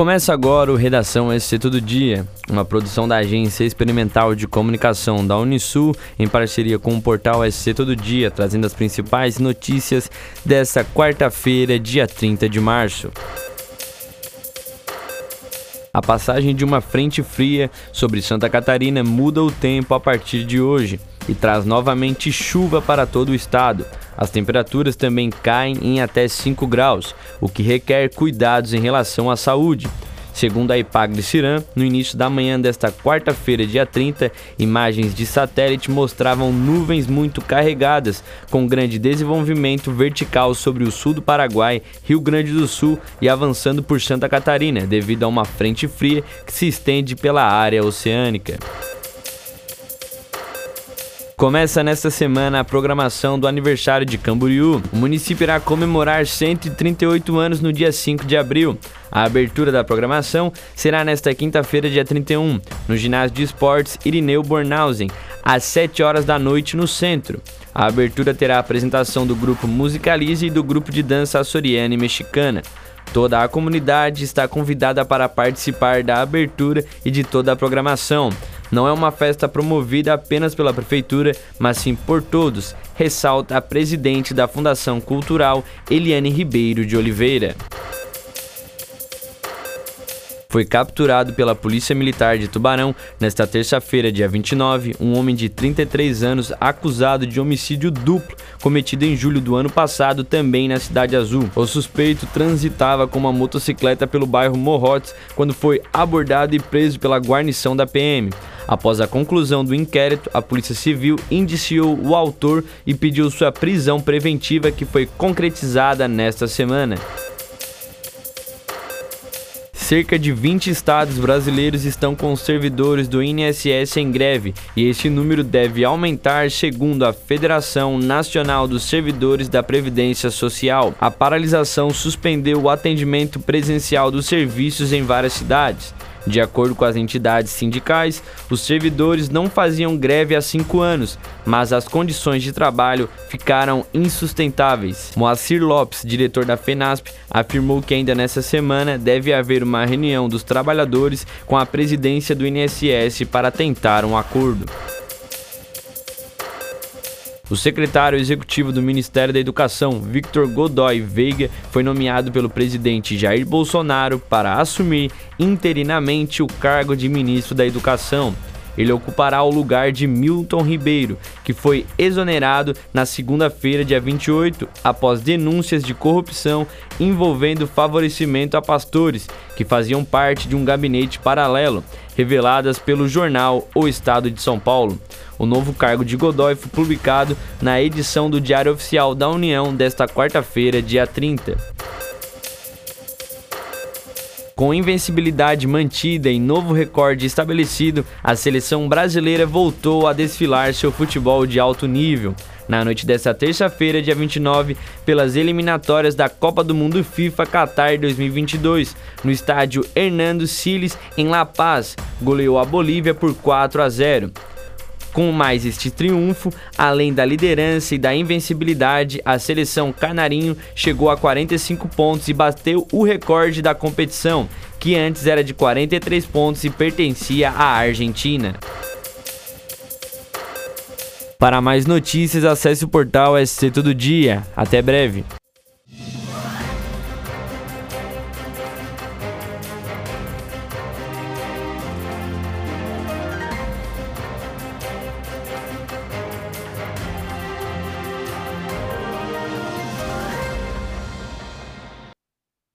Começa agora o Redação SC Todo Dia, uma produção da Agência Experimental de Comunicação da Unisul, em parceria com o portal SC Todo Dia, trazendo as principais notícias desta quarta-feira, dia 30 de março. A passagem de uma frente fria sobre Santa Catarina muda o tempo a partir de hoje e traz novamente chuva para todo o estado. As temperaturas também caem em até 5 graus, o que requer cuidados em relação à saúde. Segundo a IPAGRE Ciran, no início da manhã desta quarta-feira, dia 30, imagens de satélite mostravam nuvens muito carregadas, com grande desenvolvimento vertical sobre o sul do Paraguai, Rio Grande do Sul e avançando por Santa Catarina, devido a uma frente fria que se estende pela área oceânica. Começa nesta semana a programação do aniversário de Camboriú. O município irá comemorar 138 anos no dia 5 de abril. A abertura da programação será nesta quinta-feira, dia 31, no ginásio de esportes Irineu Bornhausen, às 7 horas da noite no centro. A abertura terá a apresentação do grupo Musicalize e do grupo de dança açoriana e mexicana. Toda a comunidade está convidada para participar da abertura e de toda a programação. Não é uma festa promovida apenas pela prefeitura, mas sim por todos, ressalta a presidente da Fundação Cultural, Eliane Ribeiro de Oliveira foi capturado pela Polícia Militar de Tubarão nesta terça-feira, dia 29, um homem de 33 anos acusado de homicídio duplo cometido em julho do ano passado também na Cidade Azul. O suspeito transitava com uma motocicleta pelo bairro Morrotes quando foi abordado e preso pela guarnição da PM. Após a conclusão do inquérito, a Polícia Civil indiciou o autor e pediu sua prisão preventiva, que foi concretizada nesta semana. Cerca de 20 estados brasileiros estão com servidores do INSS em greve e este número deve aumentar, segundo a Federação Nacional dos Servidores da Previdência Social. A paralisação suspendeu o atendimento presencial dos serviços em várias cidades. De acordo com as entidades sindicais, os servidores não faziam greve há cinco anos, mas as condições de trabalho ficaram insustentáveis. Moacir Lopes, diretor da FENASP, afirmou que ainda nessa semana deve haver uma reunião dos trabalhadores com a presidência do INSS para tentar um acordo. O secretário executivo do Ministério da Educação, Victor Godoy Veiga, foi nomeado pelo presidente Jair Bolsonaro para assumir interinamente o cargo de ministro da Educação. Ele ocupará o lugar de Milton Ribeiro, que foi exonerado na segunda-feira, dia 28, após denúncias de corrupção envolvendo favorecimento a pastores que faziam parte de um gabinete paralelo, reveladas pelo jornal O Estado de São Paulo. O novo cargo de Godoy foi publicado na edição do Diário Oficial da União desta quarta-feira, dia 30. Com invencibilidade mantida e novo recorde estabelecido, a seleção brasileira voltou a desfilar seu futebol de alto nível. Na noite desta terça-feira, dia 29, pelas eliminatórias da Copa do Mundo FIFA Qatar 2022, no estádio Hernando Siles, em La Paz, goleou a Bolívia por 4 a 0. Com mais este triunfo, além da liderança e da invencibilidade, a seleção canarinho chegou a 45 pontos e bateu o recorde da competição, que antes era de 43 pontos e pertencia à Argentina. Para mais notícias, acesse o portal SC Todo Dia. Até breve.